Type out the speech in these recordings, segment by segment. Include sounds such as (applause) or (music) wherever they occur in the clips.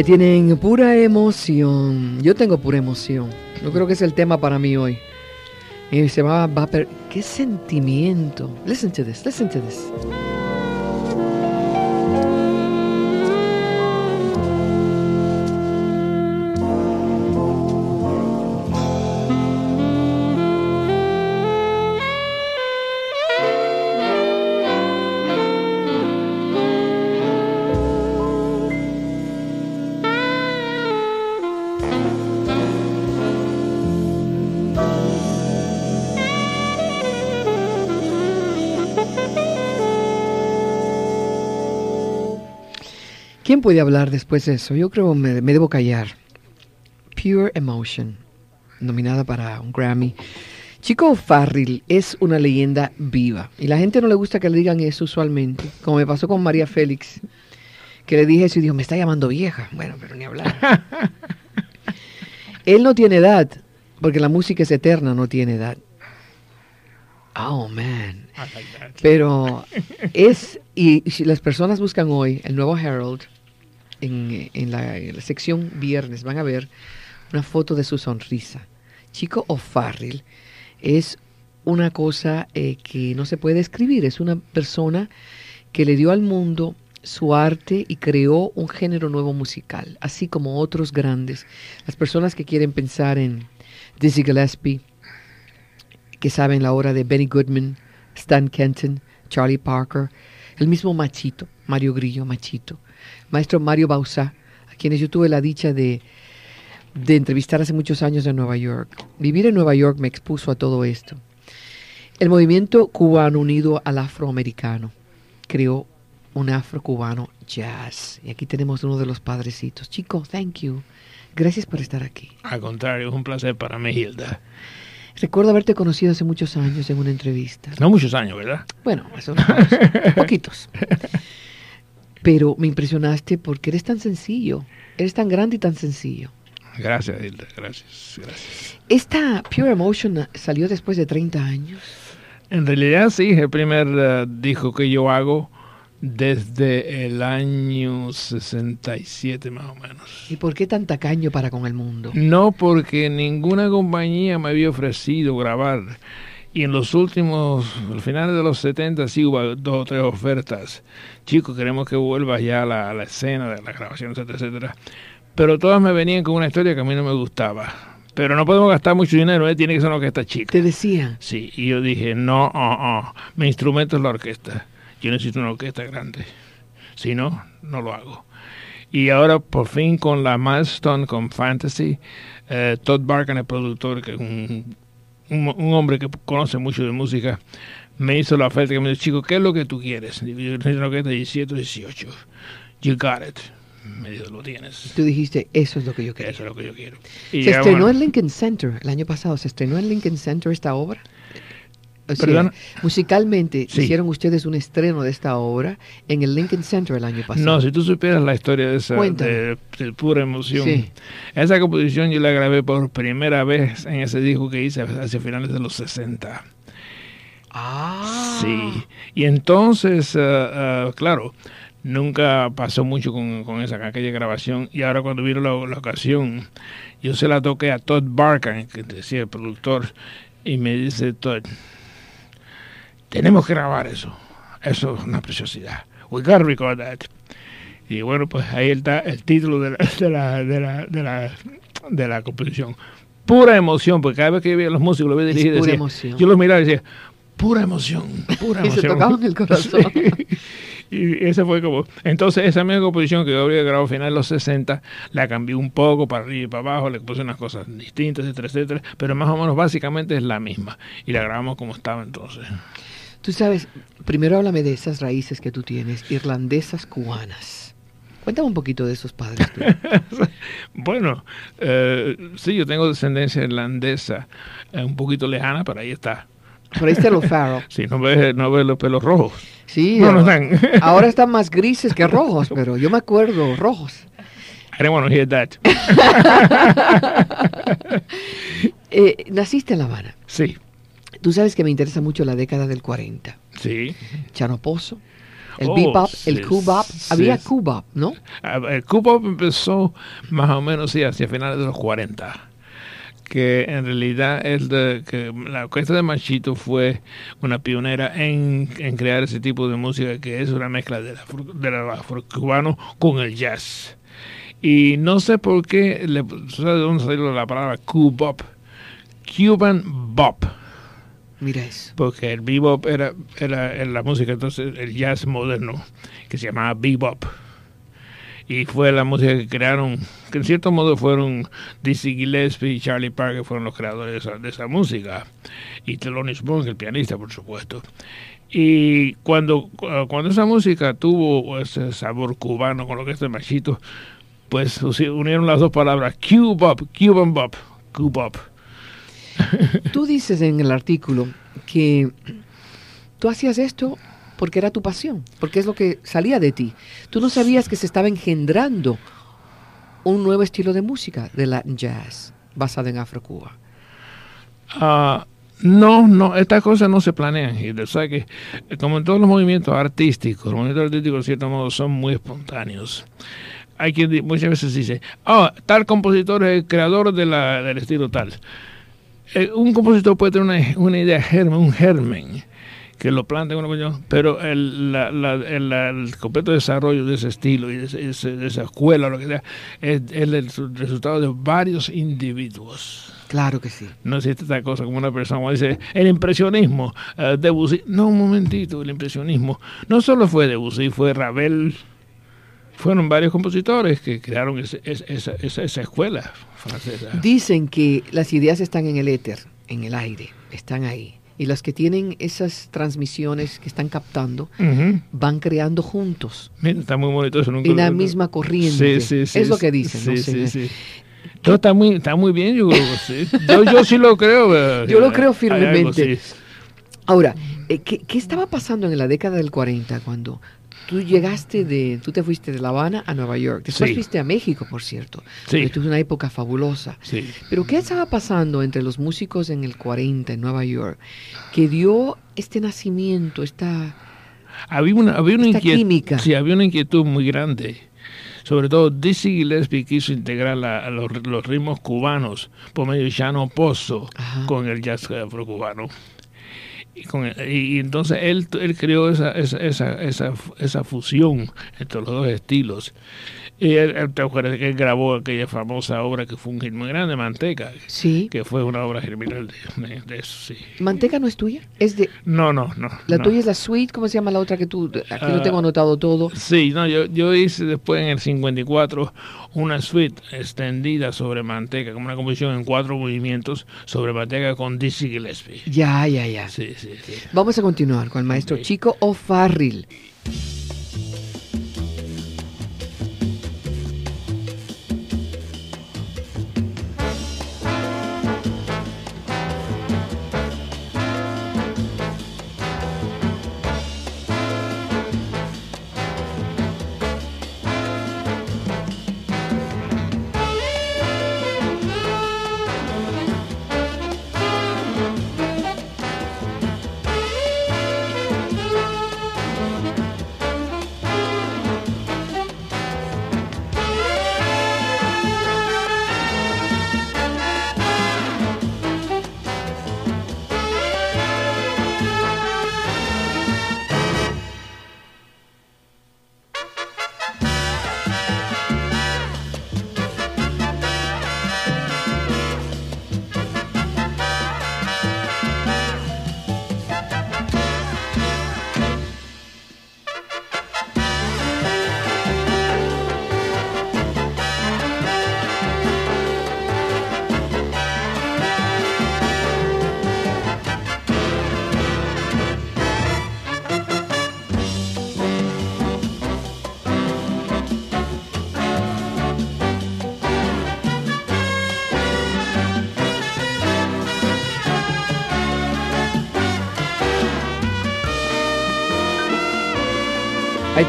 Ahí tienen pura emoción. Yo tengo pura emoción. Yo creo que es el tema para mí hoy. Y se va, va a ¿Qué sentimiento? Listen to this, listen to this. ¿Quién puede hablar después de eso? Yo creo me, me debo callar. Pure Emotion, nominada para un Grammy. Chico Farrell es una leyenda viva y la gente no le gusta que le digan eso usualmente, como me pasó con María Félix, que le dije eso y dijo, me está llamando vieja. Bueno, pero ni hablar. (laughs) Él no tiene edad, porque la música es eterna, no tiene edad. Oh, man. Pero es, y si las personas buscan hoy el nuevo Herald, en, la, sección viernes van a ver una foto de su sonrisa. Chico O'Farrell es una cosa eh, que no se puede escribir, es una persona que le dio al mundo su arte y creó un género nuevo musical, así como otros grandes. Las personas que quieren pensar en Dizzy Gillespie, que saben la obra de Benny Goodman, Stan Kenton, Charlie Parker, el mismo Machito, Mario Grillo Machito, maestro Mario Bausa, a quienes yo tuve la dicha de, de entrevistar hace muchos años en Nueva York. Vivir en Nueva York me expuso a todo esto. El movimiento cubano unido al afroamericano creó un afro-cubano jazz. Y aquí tenemos uno de los padrecitos. Chico, thank you. Gracias por estar aquí. Al contrario, es un placer para mí, Hilda. Recuerdo haberte conocido hace muchos años en una entrevista. No muchos años, ¿verdad? Bueno, eso (laughs) poquitos. Pero me impresionaste porque eres tan sencillo, eres tan grande y tan sencillo. Gracias, Hilda, gracias, gracias. ¿Esta Pure Emotion salió después de 30 años? En realidad sí, el primer uh, disco que yo hago desde el año 67 más o menos. ¿Y por qué tan tacaño para con el mundo? No, porque ninguna compañía me había ofrecido grabar y en los últimos, al final de los 70 sí hubo dos o tres ofertas. Chicos, queremos que vuelvas ya a la, la escena de la grabación, etcétera, etcétera. Pero todas me venían con una historia que a mí no me gustaba. Pero no podemos gastar mucho dinero, ¿eh? tiene que ser una orquesta chica. ¿Te decía? Sí, y yo dije, no, uh, uh, mi instrumento es la orquesta. Yo necesito una orquesta grande. Si no, no lo hago. Y ahora, por fin, con la Milestone, con Fantasy, eh, Todd Barkan, el productor, que es un un, hombre que conoce mucho de música, me hizo la oferta que me dijo, chico, ¿qué es lo que tú quieres? Yo necesito una orquesta de 17 18. You got it. me dijo, lo tienes. Tú dijiste, eso es lo que yo quiero. Eso es lo que yo quiero. Y Se ya, estrenó bueno, en Lincoln Center el año pasado. ¿Se estrenó en Lincoln Center esta obra? O sea, musicalmente Sí. hicieron ustedes un estreno de esta obra en el Lincoln Center el año pasado. No, si tú supieras la historia de esa de, de pura emoción. Sí. Esa composición yo la grabé por primera vez en ese disco que hice hacia finales de los 60. Ah. Sí. Y entonces, eh, eh, claro, nunca pasó mucho con, con esa aquella grabación. Y ahora cuando vino la, la ocasión, yo se la toqué a Todd Barker, que decía el productor, y me dice Todd, tenemos que grabar eso. Eso es una preciosidad. We gotta record that. Y bueno, pues ahí está el título de la, de la, de la, de la, de la composición. Pura emoción, porque cada vez que yo veía a los músicos, lo veía pura decía- emoción. yo los miraba y decía, pura emoción, pura (laughs) Y emoción. se tocaban el corazón. (laughs) Y ese fue como. Entonces, esa misma composición que yo había grabado a finales de los 60, la cambié un poco para arriba y para abajo, le puse unas cosas distintas, etcétera, etcétera, pero más o menos básicamente es la misma. Y la grabamos como estaba entonces. Tú sabes, primero háblame de esas raíces que tú tienes, irlandesas cubanas. Cuéntame un poquito de esos padres. (laughs) Bueno, eh, sí, yo tengo descendencia irlandesa, eh, un poquito lejana, pero ahí está. Por ahí está lo Farrell. Si (laughs) no ves, no ves los pelos rojos. Sí, No, no ahora- están. (laughs) ahora están más grises que rojos, pero yo me acuerdo rojos. I don't want to hear that. Eh, naciste en La Habana. Sí, Tú sabes que me interesa mucho la década del 40. sí. Chano Pozo, el Oh, bebop, el sí, cubop. sí. Había cubop, ¿no? Ah, El Cubop empezó más o menos sí, hacia finales de los 40. Que en realidad es de, que la orquesta de Machito fue una pionera en, en crear ese tipo de música que es una mezcla del afro, del afrocubano con el jazz. Y no sé por qué, le, ¿sabes de dónde salió la palabra Cubop? Cuban Bop Porque el bebop era, era, era la música, entonces el jazz moderno, que se llamaba bebop. Y fue la música que crearon, que en cierto modo fueron Dizzy Gillespie y Charlie Parker, fueron los creadores de esa, de esa música. Y Thelonious Monk, el pianista, por supuesto. Y cuando, cuando esa música tuvo ese sabor cubano con lo que es el machito, pues unieron las dos palabras, Cubop, Cuban Bop, Cubop. (laughs) Tú dices en el artículo que tú hacías esto porque era tu pasión, porque es lo que salía de ti. Tú no sabías que se estaba engendrando un nuevo estilo de música de Latin jazz basado en Afro-Cuba. Ah, no, no, estas cosas no se planean. Y o sea que, como en todos los movimientos artísticos, los movimientos artísticos, de cierto modo, son muy espontáneos. Hay quien muchas veces dice, ah, tal compositor es el creador de la, del estilo tal. Eh, un compositor puede tener una, una idea germen, un germen, que lo plantea una cuestión, pero el, la- la- el- la- el completo desarrollo de ese estilo y de, ese- de esa escuela, lo que sea, es, es el su- resultado de varios individuos. Claro que sí. No existe esta cosa como una persona como dice el impresionismo, eh, Debussy. No, un momentito, el impresionismo. No solo fue Debussy, fue Ravel. Fueron varios compositores que crearon ese- esa, esa, esa escuela francesa. Dicen que las ideas están en el éter, en el aire, están ahí. Y las que tienen esas transmisiones que están captando van creando juntos Mira, está muy bonito eso. Nunca en la misma corriente. Sí, sí, sí, es lo que dicen. no sí, sé. sí, sí. Todo está muy, está muy bien, yo sí. (laughs) Yo, yo sí lo creo. Yo lo creo algo firmemente. Ahora, eh, ¿qué, qué estaba pasando en la década del 40 cuando tú llegaste de, tú te fuiste de La Habana a Nueva York? Después Sí. fuiste a México, por cierto. Sí. Es una época fabulosa. Sí. Pero ¿qué estaba pasando entre los músicos en el 40 en Nueva York que dio este nacimiento, esta... Había una, había una Esta química. Sí, había una inquietud muy grande. Sobre todo Dizzy Gillespie quiso integrar la- a los, los ritmos cubanos por medio de Chano Pozo Ajá. con el jazz afrocubano. Y, con el- y- entonces él, él creó esa, esa, esa, esa, esa fusión entre los dos estilos. Y él, él- te acuerdas que él grabó aquella famosa obra que fue un hit muy grande, Manteca, Sí. que fue una obra germinal de, de- de eso, sí. ¿Manteca no es tuya? Es de... No, no, no. La no. tuya es la suite, ¿cómo se llama la otra que tú... Aquí lo Ah, tengo anotado todo. Sí, no, yo, yo hice después en el 54 una suite extendida sobre manteca, como una composición en cuatro movimientos sobre manteca con Dizzy Gillespie. Ya, ya, ya. Sí, sí, sí. Vamos a continuar con el maestro Ok. Chico O'Farrill.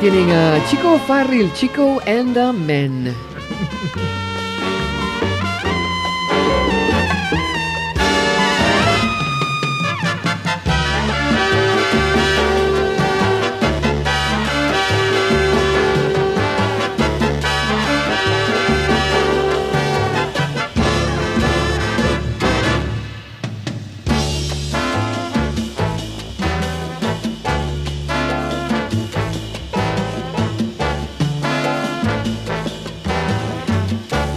Tienen a Chico Farrell, Chico and the Men.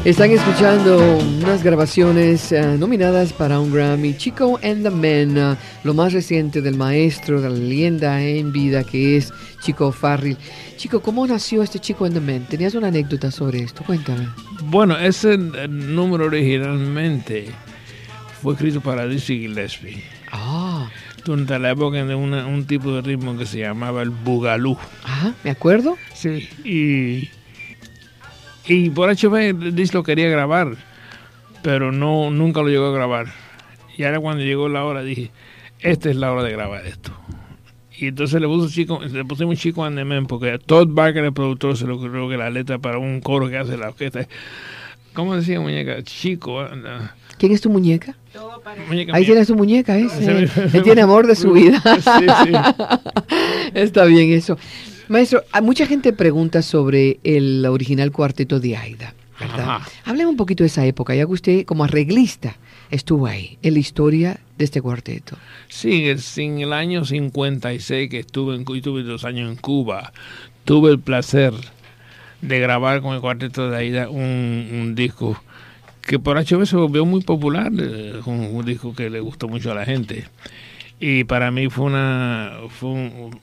Están escuchando unas grabaciones eh, nominadas para un Grammy, Chico and the Men, uh, lo más reciente del maestro, de la leyenda en vida que es Chico Farrell. Chico, ¿cómo nació este Chico and the Men? ¿Tenías una anécdota sobre esto? Cuéntame. Bueno, ese número originalmente fue escrito para Dizzy Gillespie. Ah. Durante la época de una, un tipo de ritmo que se llamaba el bugalú. Ajá, ¿me acuerdo? Sí, y y por HB lo quería grabar, pero no nunca lo llegó a grabar. Y ahora cuando llegó la hora dije, esta es la hora de grabar esto. Y entonces le, puso chico, le pusimos chico Andemen porque Todd Barker, el productor, se lo ocurrió que la letra para un coro que hace la orquesta. ¿Cómo decía muñeca? Chico. ¿Quién es tu muñeca? Ahí tiene su muñeca, (laughs) ese. Él tiene amor de su (laughs) vida. sí, sí. (laughs) Está bien eso. Maestro, mucha gente pregunta sobre el original cuarteto de Aida, ¿verdad? Hablemos un poquito de esa época, ya que usted como arreglista estuvo ahí, en la historia de este cuarteto. Sí, en el año 56 que estuve, en, tuve dos años en Cuba, tuve el placer de grabar con el cuarteto de Aida un, disco que por HB se volvió muy popular, eh, un disco que le gustó mucho a la gente y para mí fue una fue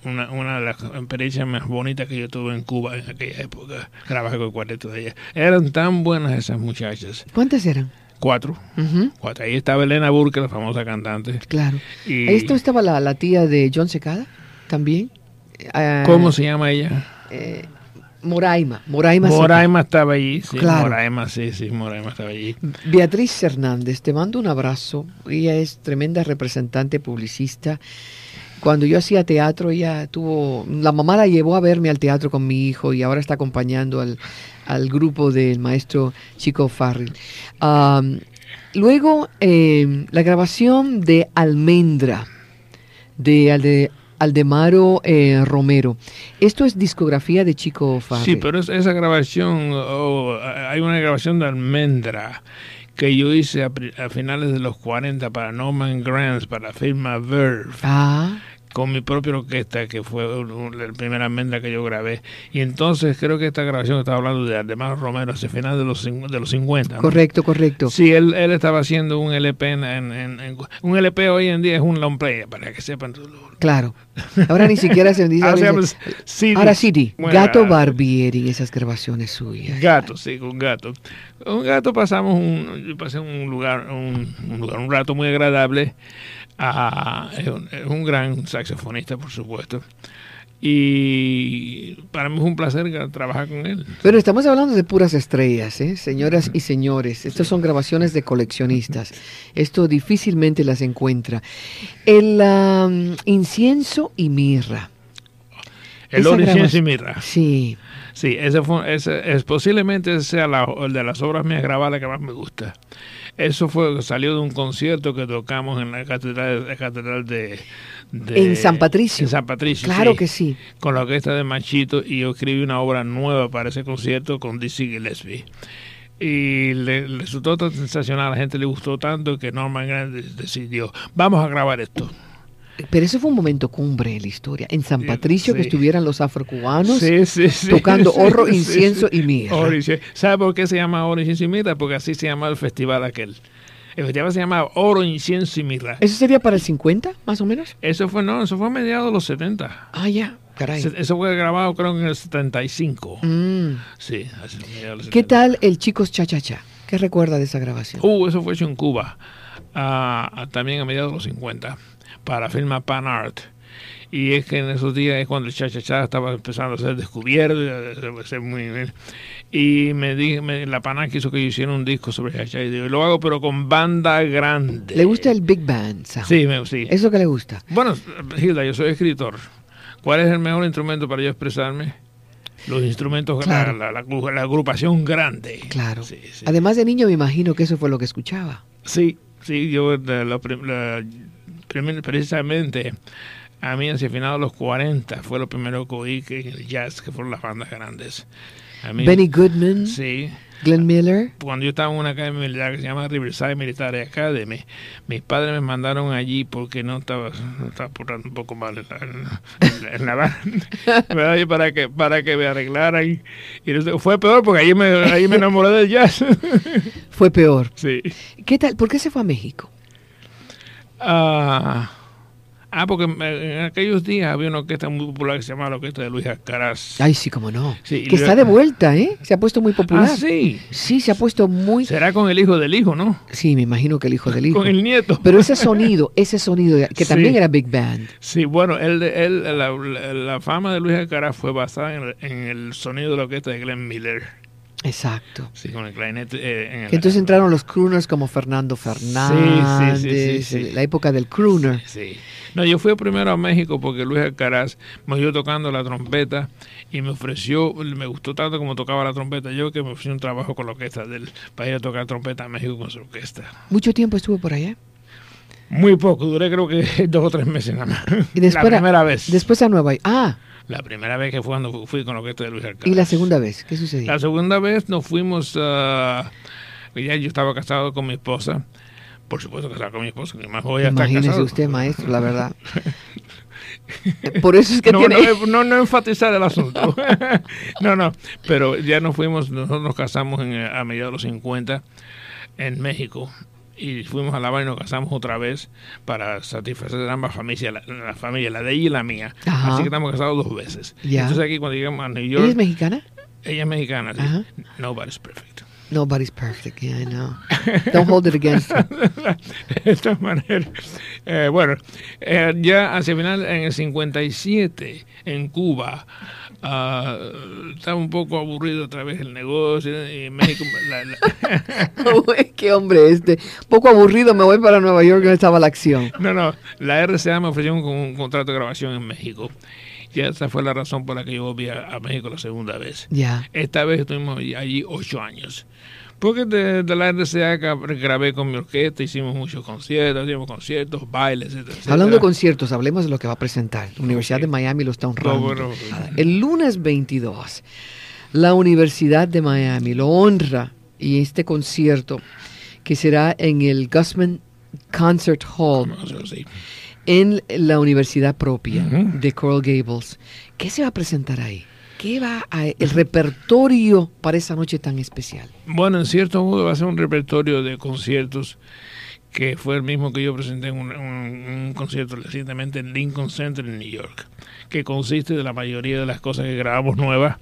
una, una de las experiencias más bonitas que yo tuve en Cuba en aquella época trabajar con el cuarteto de ella eran tan buenas esas muchachas ¿cuántas eran? Cuatro. Cuatro. Ahí estaba Elena Burke, la famosa cantante. Claro. Y... Ahí estaba la, la, tía de John Secada, también. ¿Cómo ah, se llama ella? Eh, Moraima. Moraima, Moraima estaba allí, sí. Moraima, sí, sí, Moraima estaba allí. Beatriz Hernández, te mando un abrazo. Ella es tremenda representante publicista. Cuando yo hacía teatro, ella tuvo. La mamá la llevó a verme al teatro con mi hijo y ahora está acompañando al, grupo del maestro Chico Farrell. luego, eh, la grabación de Almendra, de, de Aldemaro eh, Romero. Esto es discografía de Chico Farrell. Sí, pero esa grabación, hay una grabación de Almendra que yo hice a, finales de los 40 para Norman Granz, para la firma Verve. Ah con mi propia orquesta, que fue la primera almendra que yo grabé. Y entonces creo que esta grabación estaba hablando de Aldemar Romero hacia final de los, de los 50. Correcto, correcto. Sí, él, él estaba haciendo un LP en, Un LP hoy en día es un long play, para que sepan. Claro. Ahora ni siquiera se dice... (laughs) ahora, CD. Gato Barbieri, esas grabaciones suyas. Gato, sí, con gato. Con gato pasamos un... Yo pasé un lugar, un, un lugar, un rato muy agradable es, un, gran saxofonista, por supuesto. Y para mí es un placer trabajar con él. Pero estamos hablando de puras estrellas, ¿eh? señoras y señores. Estas son grabaciones de coleccionistas. (laughs) Esto difícilmente las encuentra. El um, incienso y mirra. El oro, incienso y mirra. Sí. Sí, ese, fue, ese es, posiblemente sea la, de las obras mías grabadas que más me gusta. Eso fue salió de un concierto que tocamos en la catedral, la catedral de, en San Patricio. En San Patricio. Claro que sí. Con la orquesta de Machito y yo escribí una obra nueva para ese concierto con Dizzy Gillespie. Y le, resultó tan sensacional, a la gente le gustó tanto que Norman Grant decidió, vamos a grabar esto. Pero eso fue un momento cumbre en la historia. En San Patricio, que estuvieran los afrocubanos tocando oro, incienso y mirra. ¿Sabe por qué se llama oro, incienso y mirra? Porque así se llama el festival aquel. El festival se llama Oro, Incienso y Mirra. ¿Eso sería para el 50, más o menos? Eso fue, no, eso fue a mediados de los 70. Ah, ya, caray. Eso fue grabado creo en el 75. Mm. Sí, ¿Qué tal el Chicos Cha Cha Cha? ¿Qué recuerda de esa grabación? Uh, eso fue hecho en Cuba, uh, también a mediados de los 50 para firma Pan Art. Y es que en esos días es cuando el cha-cha-cha estaba empezando a ser descubierto, muy Y me dije, la Pana quiso que yo hiciera un disco sobre cha-cha. Y lo hago, pero con banda grande. ¿Le gusta el Big Band? Sí, me, sí. ¿Eso que le gusta? Bueno, Hilda, yo soy escritor. ¿Cuál es el mejor instrumento para yo expresarme? Los instrumentos, Claro. la, la- la- la agrupación grande. Claro. Sí, sí. Además de niño, me imagino que eso fue lo que escuchaba. Sí, sí, yo la- precisamente a mí hacia finales de los 40 fue lo primero que oí que el jazz, que fueron las bandas grandes. A mí, Benny Goodman, Sí, Glenn Miller. cuando yo estaba en una academia militar que se llama Riverside Military Academy, mis padres me mandaron allí porque no estaba, no estaba portando un poco mal en la, en (laughs) para que, para que me arreglaran. Y, fue peor porque allí me, allí me enamoré del jazz. Fue peor. sí. ¿Qué tal? ¿Por qué se fue a México? Ah, ah, porque en aquellos días había una orquesta muy popular que se llamaba la Orquesta de Luis Alcaraz. Ay, sí, cómo no. Sí, que está de vuelta, ¿eh? Se ha puesto muy popular. Ah, sí. Sí, se ha puesto muy... Será con el hijo del hijo, ¿no? Sí, me imagino que el hijo del hijo. Con el nieto. Pero ese sonido, ese sonido, que Sí. también era Big Band. Sí, bueno, él, él, la, la- la fama de Luis Alcaraz fue basada en el, en el sonido de la orquesta de Glenn Miller. Exacto. Sí, con el clarinete. eh, en el- entonces entraron los crooners como Fernando Fernández, sí, sí, sí. la época del crooner. Sí. No, yo fui primero a México porque Luis Alcaraz me oyó tocando la trompeta y me ofreció, me gustó tanto como tocaba la trompeta yo que me ofreció un trabajo con la orquesta del, para ir a tocar trompeta a México con su orquesta. Mucho tiempo estuvo por allá. Muy poco, duré creo que (laughs) dos o tres meses nada más. Y después, la primera vez. Después a Nueva York. Ah, La primera vez que fue cuando fui con la orquesta de Luis Alcaraz. y la segunda vez, ¿qué sucedió? La segunda vez nos fuimos a... ya yo estaba casado con mi esposa. Por supuesto casado con mi esposa, que más estar Imagínese casado. usted, maestro, la verdad. (laughs) Por eso es que no, tiene... no, no, no enfatizar el asunto. (laughs) no, no, pero ya nos fuimos, nosotros nos casamos en, a mediados de los 50 en México y fuimos a La Habana y nos casamos otra vez para satisfacer ambas familias, la, la familia, la de ella y la mía. Ajá. Así que estamos casados dos veces. Ya. Entonces aquí cuando llegamos a New ¿Ella York, es mexicana? ella es mexicana, sí. Nobody's perfect. Nobody's perfect, yeah, I know. Don't hold it against (laughs) de esta manera. Eh, bueno, eh, ya hacia final, en el 57, en Cuba, ah, estaba un poco aburrido otra vez el negocio. Y en México, la- la- (laughs) Uy, Qué hombre este. Poco aburrido, me voy para Nueva York, donde estaba la acción. no, no, la RCA me ofreció un, un contrato de grabación en México. Y esa fue la razón por la que yo volví a, a México la segunda vez. Ya. Esta vez estuvimos allí ocho años. Porque de, de la RCA gra- grabé con mi orquesta, hicimos muchos conciertos, hicimos conciertos, bailes, etcétera. Hablando de conciertos, hablemos de lo que va a presentar. La Universidad de Miami lo está honrando. No, bueno, El lunes 22, la Universidad de Miami lo honra y este concierto que será en el Gusman Concert Hall no sé, sí. en la universidad propia Ujú. de Coral Gables. ¿Qué se va a presentar ahí? ¿Qué va a, el repertorio para esa noche tan especial? Bueno, en cierto modo va a ser un repertorio de conciertos que fue el mismo que yo presenté en un, un- un concierto recientemente en Lincoln Center en New York, que consiste de la mayoría de las cosas que grabamos nuevas,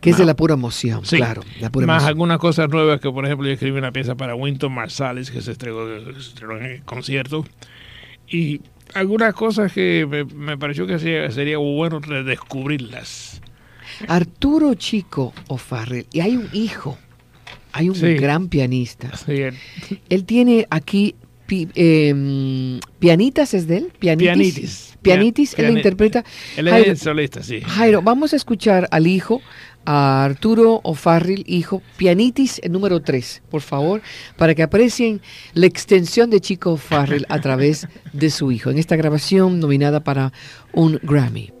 Que es de la pura emoción, Sí. claro. La pura más emoción. algunas cosas nuevas que, por ejemplo, yo escribí una pieza para Winton Marsalis que se estrenó, se estrenó en el concierto, y algunas cosas que me, me pareció que sería, sería bueno redescubrirlas. Arturo Chico O'Farrell, y hay un hijo, hay un Sí. gran pianista. Él tiene aquí pi- em, pianitas, ¿es de él? Pianitis. Pianitis. Pianitis, Pia- él interpreta. Él Jairo, es solista, sí. Jairo, vamos a escuchar al hijo, a Arturo O'Farrell, hijo, Pianitis número 3, por favor, para que aprecien la extensión de Chico O'Farrell a través de su hijo, en esta grabación nominada para un Grammy.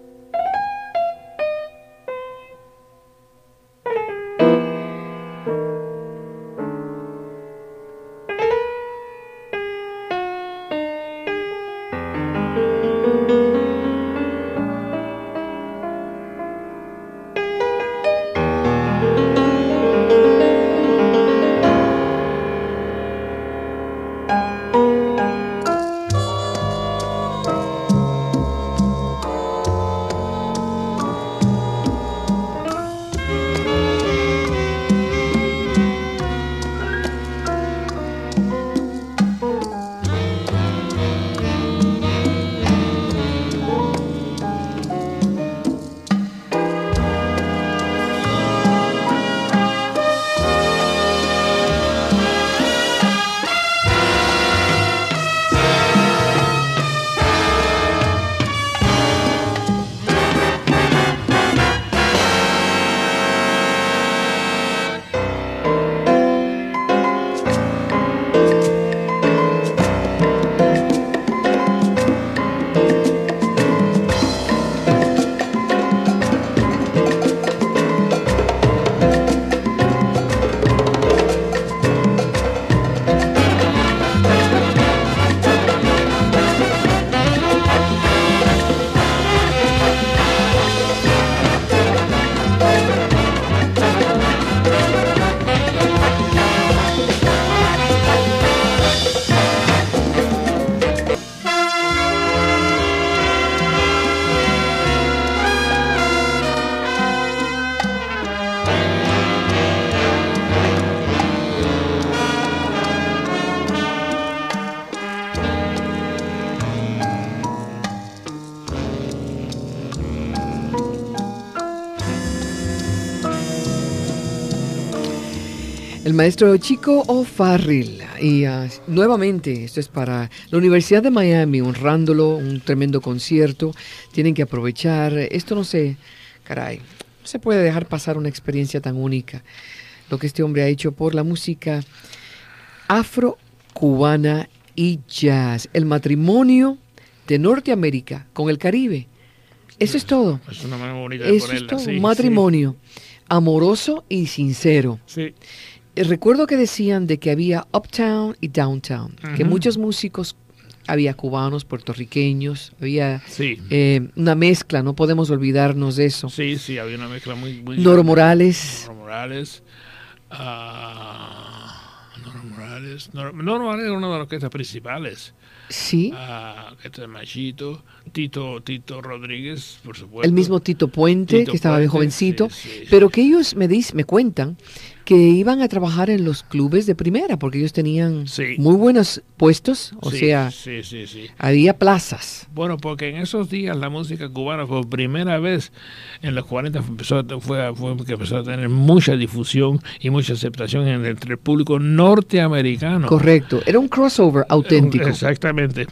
Maestro Chico O'Farrill. Y uh, nuevamente, esto es para la Universidad de Miami, honrándolo, un tremendo concierto. Tienen que aprovechar. Esto no se, caray, no se puede dejar pasar una experiencia tan única. Lo que este hombre ha hecho por la música afro-cubana y jazz. El matrimonio de Norteamérica con el Caribe. Eso es todo. Es una manera bonita de Eso es todo. sí, matrimonio amoroso y sincero. Sí. Eh, Recuerdo que decían de que había uptown y downtown, que muchos músicos, había cubanos, puertorriqueños, había Sí. eh, una mezcla, no podemos olvidarnos de eso. Sí, sí, había una mezcla muy... muy Noro. Morales, Noro Morales. ah, Noro Morales. Noro, Noro Morales era una de las orquestas principales. sí, orquesta de Machito. Tito, Tito Rodríguez, por supuesto. el mismo Tito Puente, Tito que estaba bien Puente, jovencito, sí, sí, pero que ellos me, dis- me cuentan que iban a trabajar en los clubes de primera, porque ellos tenían Sí. muy buenos puestos, o sí, sea, Sí, había plazas. Bueno, porque en esos días la música cubana por primera vez en los 40 empezó, a- fue, fue que empezó a tener mucha difusión y mucha aceptación en- entre el público norteamericano. Correcto, era un crossover auténtico. Exactamente.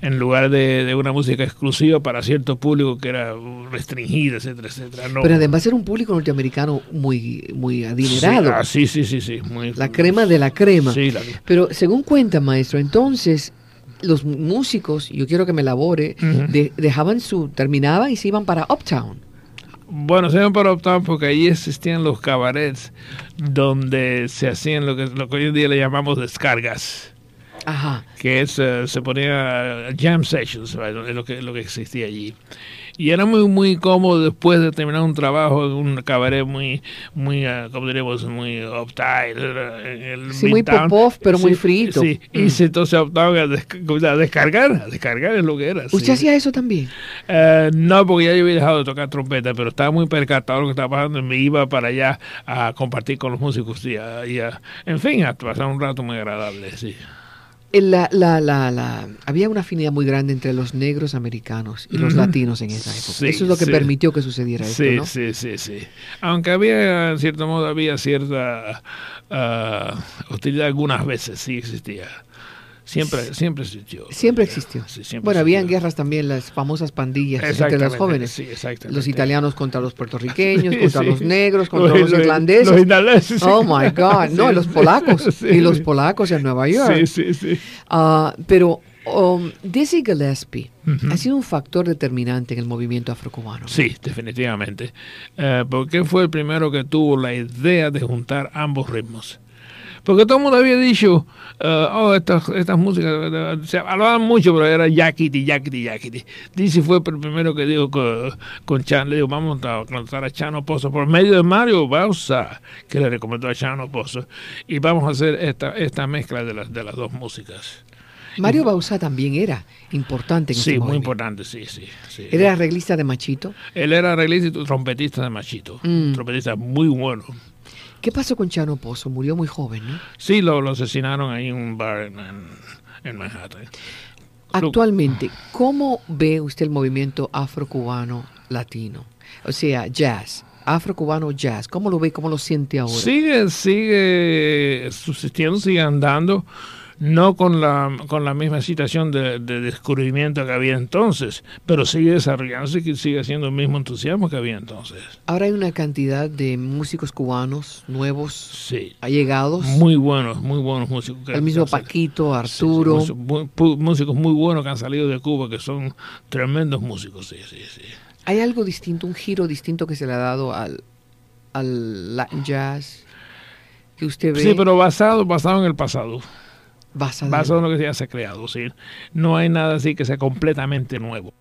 En lugar de, de una música exclusiva para cierto público que era restringida, etcétera, etcétera. No. Pero además era un público norteamericano muy, muy adinerado. Sí, ah, sí, sí, sí, sí, muy- La crema de la crema. Sí, la- Pero según cuenta, maestro, entonces los músicos, yo quiero que me elabore, de- dejaban su, terminaban y se iban para Uptown. Bueno, se llaman para Uptown porque allí existían los cabarets donde se hacían lo que, lo que hoy en día le llamamos descargas. Ajá. que es, eh, se ponía jam sessions, es lo que, lo que existía allí. Y era muy, muy cómodo después de terminar un trabajo en un cabaret muy, muy, eh, como diríamos, muy uptight. eh, en el Sí, muy Midtown. pop-off, pero muy frito. Sí, Mm. y se entonces Uptown a, desca- a descargar, a descargar es lo que era. ¿Usted sí. hacía eso también? Eh, no, porque ya yo había dejado de tocar trompeta, pero estaba muy percatado de lo que estaba pasando y me iba para allá a compartir con los músicos y, a- y a- en fin, a pasar un rato muy agradable, sí. La, la, la, la- había una afinidad muy grande entre los negros americanos y los latinos en esa época. Sí, eso es lo que sí. permitió que sucediera esto, Sí, ¿no? sí, sí, sí. Aunque había, en cierto modo, había cierta ah, hostilidad algunas veces, sí existía. Siempre, siempre existió. Siempre existió. Sí, siempre bueno, habían existió. guerras también, las famosas pandillas entre los jóvenes. Sí. Los italianos contra los puertorriqueños, (laughs) contra sí. los negros, contra los, irlandeses. Los irlandeses. Oh my God, no, los (laughs) polacos y los polacos en Nueva York. Sí, sí, sí. Ah, pero um, Dizzy Gillespie ha sido un factor determinante en el movimiento afrocubano. Sí, definitivamente. Eh, porque fue el primero que tuvo la idea de juntar ambos ritmos. Porque todo el mundo había dicho, eh, oh, estas, estas músicas, se hablaban mucho, pero era yakiti, yakiti, yakiti. Dizzy fue el primero que dijo con, con Chan, le dijo, vamos a cantar a Chano Pozo por medio de Mario Bausa, que le recomendó a Chano Pozo, y vamos a hacer esta, esta mezcla de las, de las dos músicas. Mario Bausa también era importante en Sí, este muy importante, sí, sí. sí. Era arreglista de Machito. Él era arreglista y trompetista de Machito. Mm. Trompetista muy bueno. ¿Qué pasó con Chano Pozo? Murió muy joven, ¿no? Sí, lo, lo asesinaron ahí en un bar en, en- en Manhattan. Actualmente, ¿cómo ve usted el movimiento afrocubano latino? O sea, jazz, afrocubano jazz. ¿Cómo lo ve? ¿Cómo lo siente ahora? Sigue, sigue subsistiendo, sigue andando, no con la, con la misma situación de, de descubrimiento que había entonces, pero sigue desarrollándose y sigue haciendo el mismo entusiasmo que había entonces. Ahora hay una cantidad de músicos cubanos nuevos, Sí. allegados. Muy buenos, muy buenos músicos. que el mismo. Paquito, Arturo. sí, pu- músicos muy buenos que han salido de Cuba, que son tremendos músicos, sí, sí, sí. ¿Hay algo distinto, un giro distinto que se le ha dado al, al Latin jazz que usted ve Sí, pero basado, basado en el pasado. Basado, basado en lo que ya se ha creado. ¿sí? No hay nada así que sea completamente nuevo.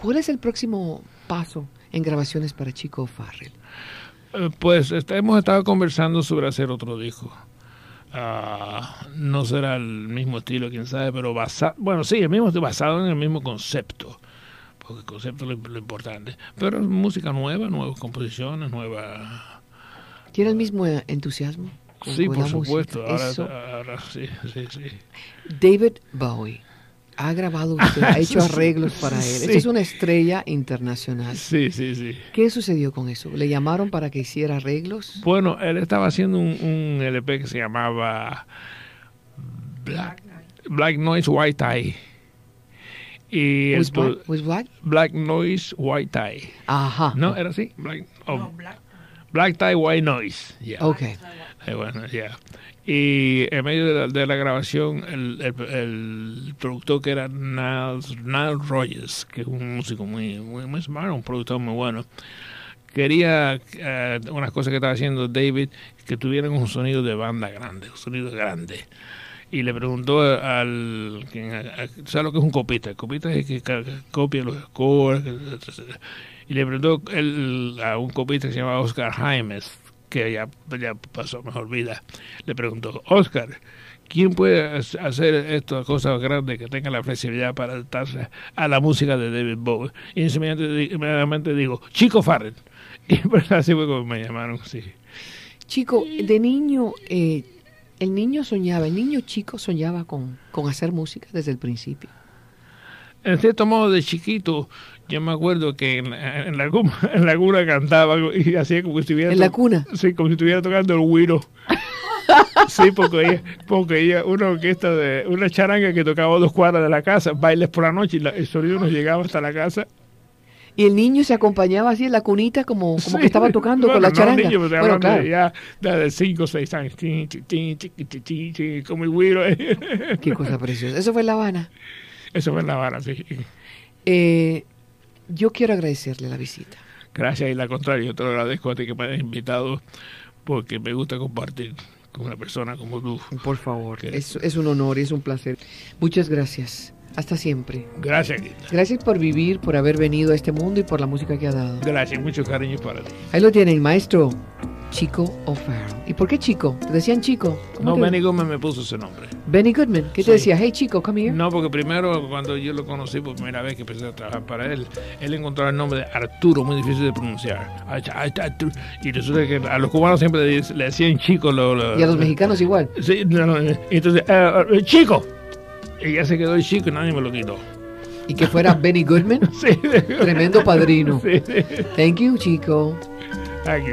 ¿Cuál es el próximo paso en grabaciones para Chico Farrell? Eh, pues este, hemos estado conversando sobre hacer otro disco. Ah, no será el mismo estilo, quién sabe, pero basado, bueno, sí, el mismo basado en el mismo concepto, porque el concepto es lo, lo importante. Pero es música nueva, nuevas composiciones, nueva. ¿Tiene el mismo entusiasmo? Sí, por supuesto. Ahora sí, sí, sí. David Bowie ha grabado usted, ha (laughs) hecho arreglos para él. Sí. Esta es una estrella internacional. Sí, sí, sí. ¿Qué sucedió con eso? ¿Le llamaron para que hiciera arreglos? Bueno, él estaba haciendo un, un LP que se llamaba Black, Black Noise White Tie. Y el Black? Black? Black Noise White Tie. Ajá. ¿No? ¿Era así? Black, oh, Black Tie White Noise. ya. Ok. Eh, bueno, ya. Y en medio de la, de la grabación, el, el- el productor que era Niles, Niles Rogers, que es un músico muy, muy, muy smart, un productor muy bueno, quería eh, unas cosas que estaba haciendo David que tuvieran un sonido de banda grande, un sonido grande. Y le preguntó al. ¿Sabes lo que es un copista? El copista es el que copia los scores. Y le preguntó él, a un copista que se llama Oscar Jaimes, que ya, ya pasó mejor vida. Le preguntó: Oscar, ¿quién puede ha- hacer estas cosas grandes que tenga la flexibilidad para adaptarse a la música de David Bowie? Y inmediatamente, inmediatamente digo: Chico Farrell. (laughs) Y pues así fue como me llamaron, sí. Chico, de niño, eh, el niño soñaba, el niño chico soñaba con, con hacer música desde el principio. En cierto modo, de chiquito, yo me acuerdo que en, en la, cuna- (laughs) en la cuna cantaba y hacía como si estuviera... ¿En la cuna? Sí, como si estuviera tocando el güiro. (laughs) Sí, porque ella, porque ella, una orquesta de, una charanga que tocaba dos cuadras de la casa, bailes por la noche y la- el sonido nos llegaba hasta la casa. Y el niño se acompañaba así en la cunita como, como Sí. que estaba tocando con Bueno, la no, charanga. niño, pues, bueno, claro. ya de, de cinco o seis años. Como. Qué cosa preciosa. Eso fue en La Habana. Eso fue en La Habana, sí. Eh, yo quiero agradecerle la visita. Gracias y la contrario, yo te lo agradezco a ti que me hayas invitado porque me gusta compartir con una persona como tú. Por favor. Es, es un honor y es un placer. Muchas gracias. Hasta siempre. Gracias, Guita. Gracias por vivir, por haber venido a este mundo y por la música que ha dado. Gracias, mucho cariño para ti. Ahí lo tienen, maestro Chico O'Farrell. ¿Y por qué Chico? ¿Te decían Chico? ¿Cómo No, te- Benny Gómez me puso ese nombre. Benny Goodman. ¿Qué te Sí. decía? Hey, Chico, come here. No, porque primero cuando yo lo conocí por primera vez que empecé a trabajar para él, él encontró el nombre de Arturo, muy difícil de pronunciar. Y resulta que a los cubanos siempre le, decían chico. Lo, lo- Y a los mexicanos igual. Sí, no, no, entonces, eh, eh, chico. Y ya se quedó el chico y nadie me lo quitó. Y que fuera (laughs) Benny Goodman. Sí. Tremendo padrino. Sí. Thank you, Chico. Aquí.